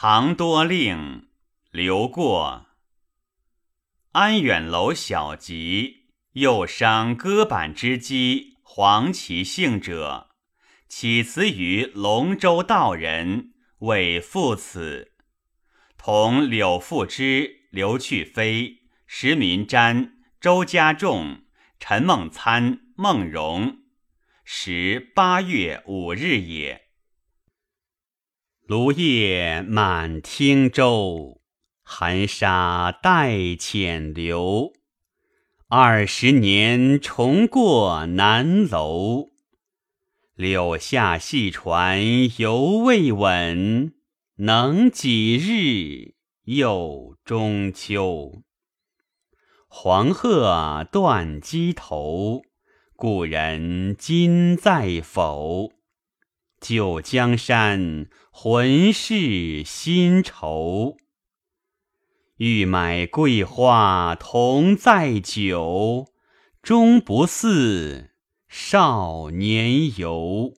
唐多令刘过。安远楼小集，又伤歌板之机，黄其姓者，起辞于龙州道人，为父此。同柳复之、刘去飞、石民瞻、周家仲、陈孟参、孟融，时八月五日也。芦叶满汀洲，寒沙带浅流。二十年重过南楼，柳下细船犹未稳，能几日又中秋？黄鹤断机头，故人今在否？旧江山，浑是新愁。欲买桂花同载酒，终不似少年游。